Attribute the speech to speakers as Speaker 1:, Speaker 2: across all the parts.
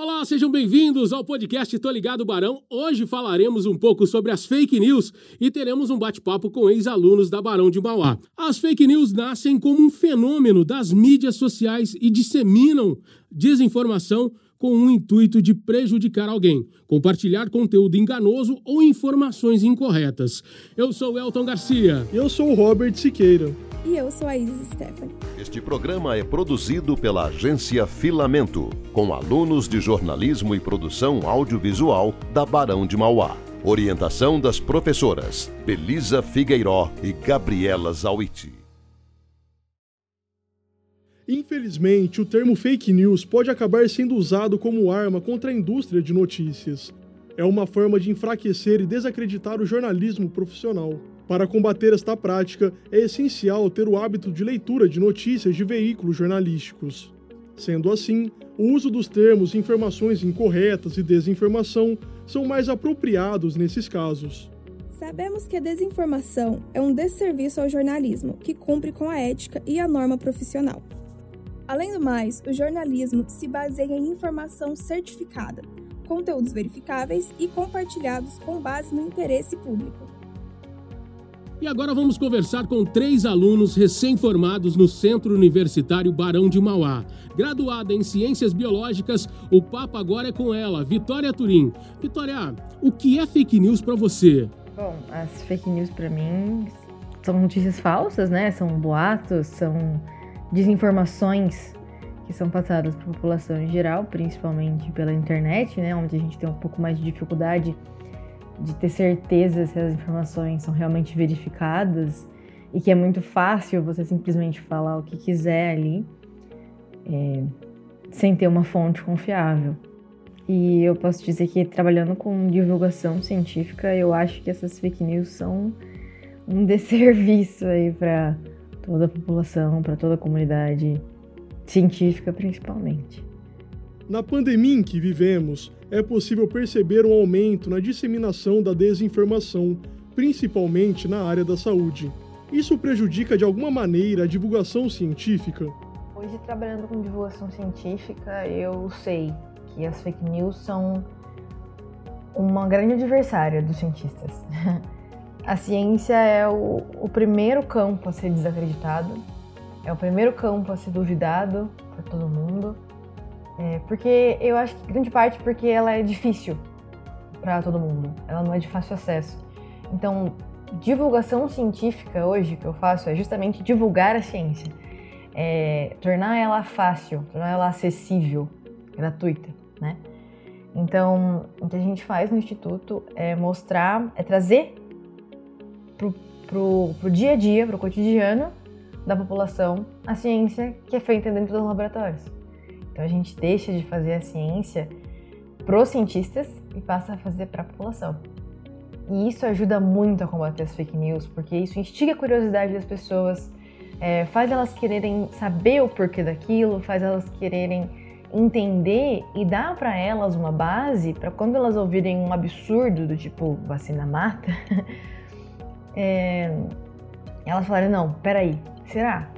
Speaker 1: Olá, sejam bem-vindos ao podcast Tô Ligado Barão. Hoje falaremos um pouco sobre as fake news e teremos um bate-papo com ex-alunos da Barão de Mauá. As fake news nascem como um fenômeno das mídias sociais e disseminam desinformação com o intuito de prejudicar alguém, compartilhar conteúdo enganoso ou informações incorretas. Eu sou Elton Garcia.
Speaker 2: Eu sou o Robert Siqueira.
Speaker 3: E eu sou a Isis Stephanie.
Speaker 4: Este programa é produzido pela agência Filamento, com alunos de jornalismo e produção audiovisual da Barão de Mauá. Orientação das professoras Belisa Figueiró e Gabriela Zawiti.
Speaker 2: Infelizmente, o termo fake news pode acabar sendo usado como arma contra a indústria de notícias. É uma forma de enfraquecer e desacreditar o jornalismo profissional. Para combater esta prática, é essencial ter o hábito de leitura de notícias de veículos jornalísticos. Sendo assim, o uso dos termos informações incorretas e desinformação são mais apropriados nesses casos.
Speaker 3: Sabemos que a desinformação é um desserviço ao jornalismo, que cumpre com a ética e a norma profissional. Além do mais, o jornalismo se baseia em informação certificada, conteúdos verificáveis e compartilhados com base no interesse público.
Speaker 1: E agora vamos conversar com três alunos recém-formados no Centro Universitário Barão de Mauá. Graduada em Ciências Biológicas, o papo agora é com ela, Vitória Turim. Vitória, o que é fake news para você?
Speaker 5: Bom, as fake news para mim são notícias falsas, né? São boatos, são desinformações que são passadas para a população em geral, principalmente pela internet, né? Onde a gente tem um pouco mais de dificuldade de ter certeza se as informações são realmente verificadas e que é muito fácil você simplesmente falar o que quiser ali é, sem ter uma fonte confiável. E eu posso dizer que trabalhando com divulgação científica, eu acho que essas fake news são um desserviço aí para toda a população, para toda a comunidade científica principalmente.
Speaker 2: Na pandemia em que vivemos, é possível perceber um aumento na disseminação da desinformação, principalmente na área da saúde. Isso prejudica de alguma maneira a divulgação científica?
Speaker 5: Hoje, trabalhando com divulgação científica, eu sei que as fake news são uma grande adversária dos cientistas. a ciência é o, o primeiro campo a ser desacreditado, é o primeiro campo a ser duvidado por todo mundo é, porque eu acho que grande parte porque ela é difícil para todo mundo. Ela não é de fácil acesso. Então, divulgação científica hoje que eu faço é justamente divulgar a ciência. É, tornar ela fácil, tornar ela acessível, gratuita, né? Então, o que a gente faz no Instituto é mostrar, é trazer pro, pro, pro dia a dia, pro cotidiano da população, a ciência que é feita dentro dos laboratórios. Então a gente deixa de fazer a ciência para os cientistas e passa a fazer para a população. E isso ajuda muito a combater as fake news, porque isso instiga a curiosidade das pessoas, é, faz elas quererem saber o porquê daquilo, faz elas quererem entender e dá para elas uma base para quando elas ouvirem um absurdo do tipo vacina mata, é, elas falarem: não, peraí, será?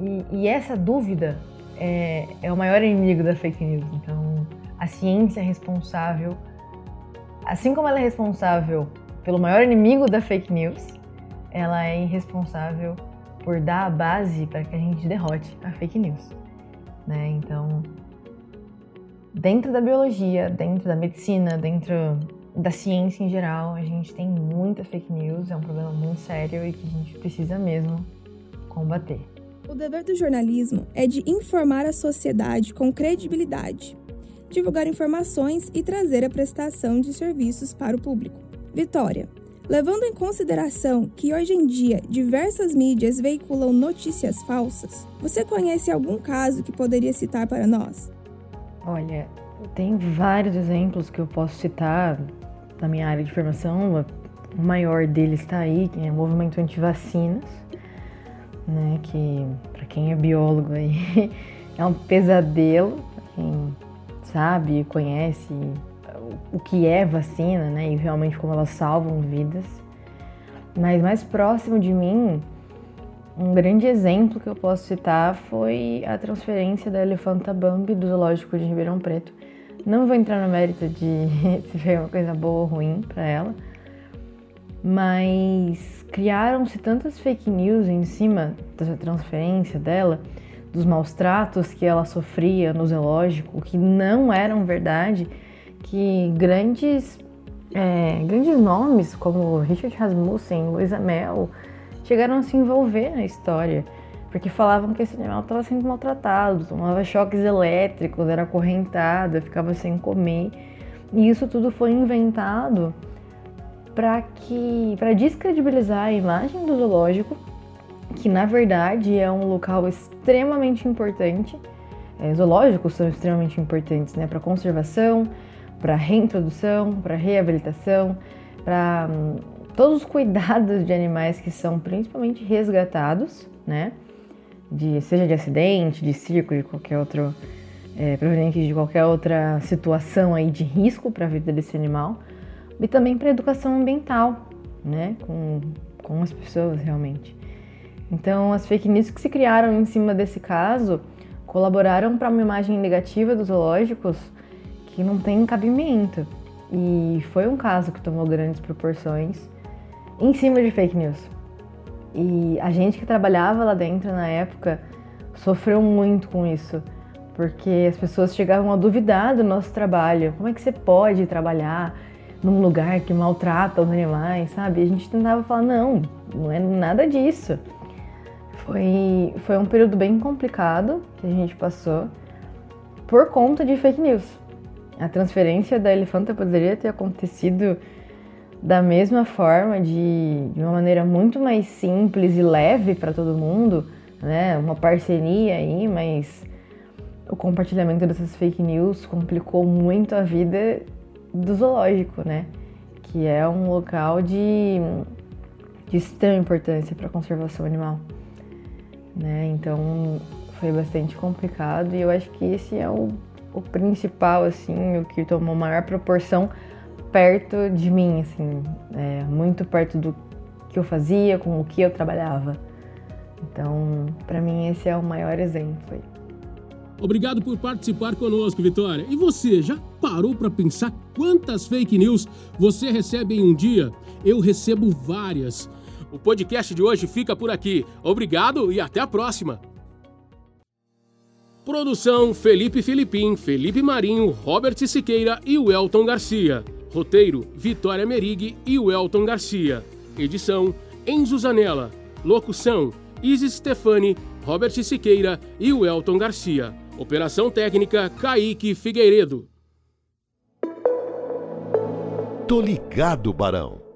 Speaker 5: E, e essa dúvida é, é o maior inimigo da fake news. Então, a ciência é responsável, assim como ela é responsável pelo maior inimigo da fake news, ela é irresponsável por dar a base para que a gente derrote a fake news. Né? Então, dentro da biologia, dentro da medicina, dentro da ciência em geral, a gente tem muita fake news, é um problema muito sério e que a gente precisa mesmo combater.
Speaker 3: O dever do jornalismo é de informar a sociedade com credibilidade, divulgar informações e trazer a prestação de serviços para o público. Vitória. Levando em consideração que hoje em dia diversas mídias veiculam notícias falsas, você conhece algum caso que poderia citar para nós?
Speaker 5: Olha, tem vários exemplos que eu posso citar da minha área de formação. O maior deles está aí, que é o movimento anti-vacinas né? Que para quem é biólogo aí é um pesadelo, quem sabe, conhece o que é vacina, né? E realmente como elas salvam vidas. Mas mais próximo de mim um grande exemplo que eu posso citar foi a transferência da elefanta Bambi do zoológico de Ribeirão Preto. Não vou entrar no mérito de se foi uma coisa boa ou ruim para ela, mas criaram-se tantas fake news em cima dessa transferência dela, dos maus tratos que ela sofria no zoológico, que não eram verdade, que grandes, é, grandes nomes como Richard Rasmussen, Luisa Mel, chegaram a se envolver na história, porque falavam que esse animal estava sendo maltratado, tomava choques elétricos, era acorrentado, ficava sem comer. E isso tudo foi inventado para que para descredibilizar a imagem do zoológico, que na verdade é um local extremamente importante. É, zoológicos são extremamente importantes, né, para conservação, para reintrodução, para reabilitação, para hum, todos os cuidados de animais que são principalmente resgatados, né? De, seja de acidente, de circo, de qualquer outro, é, proveniente de qualquer outra situação aí de risco para a vida desse animal, e também para educação ambiental, né? Com, com as pessoas realmente. Então, as fake news que se criaram em cima desse caso colaboraram para uma imagem negativa dos zoológicos que não tem cabimento. E foi um caso que tomou grandes proporções em cima de fake news. E a gente que trabalhava lá dentro na época sofreu muito com isso, porque as pessoas chegavam a duvidar do nosso trabalho. Como é que você pode trabalhar num lugar que maltrata os animais, sabe? E a gente tentava falar: não, não é nada disso. Foi, foi um período bem complicado que a gente passou por conta de fake news. A transferência da elefanta poderia ter acontecido da mesma forma, de, de uma maneira muito mais simples e leve para todo mundo, né? Uma parceria aí, mas o compartilhamento dessas fake news complicou muito a vida do zoológico, né? Que é um local de, de extrema importância para a conservação animal, né? Então foi bastante complicado e eu acho que esse é o, o principal, assim, o que tomou maior proporção perto de mim, assim, é, muito perto do que eu fazia, com o que eu trabalhava. Então, para mim, esse é o maior exemplo.
Speaker 1: Obrigado por participar conosco, Vitória. E você, já parou para pensar quantas fake news você recebe em um dia? Eu recebo várias. O podcast de hoje fica por aqui. Obrigado e até a próxima. Produção Felipe Filipim, Felipe Marinho, Robert Siqueira e Welton Garcia. Roteiro: Vitória Merig e Welton Garcia. Edição: Enzo Zanella. Locução: Isis Stefani, Robert Siqueira e Welton Garcia. Operação técnica: Kaique Figueiredo.
Speaker 4: Tô ligado, Barão.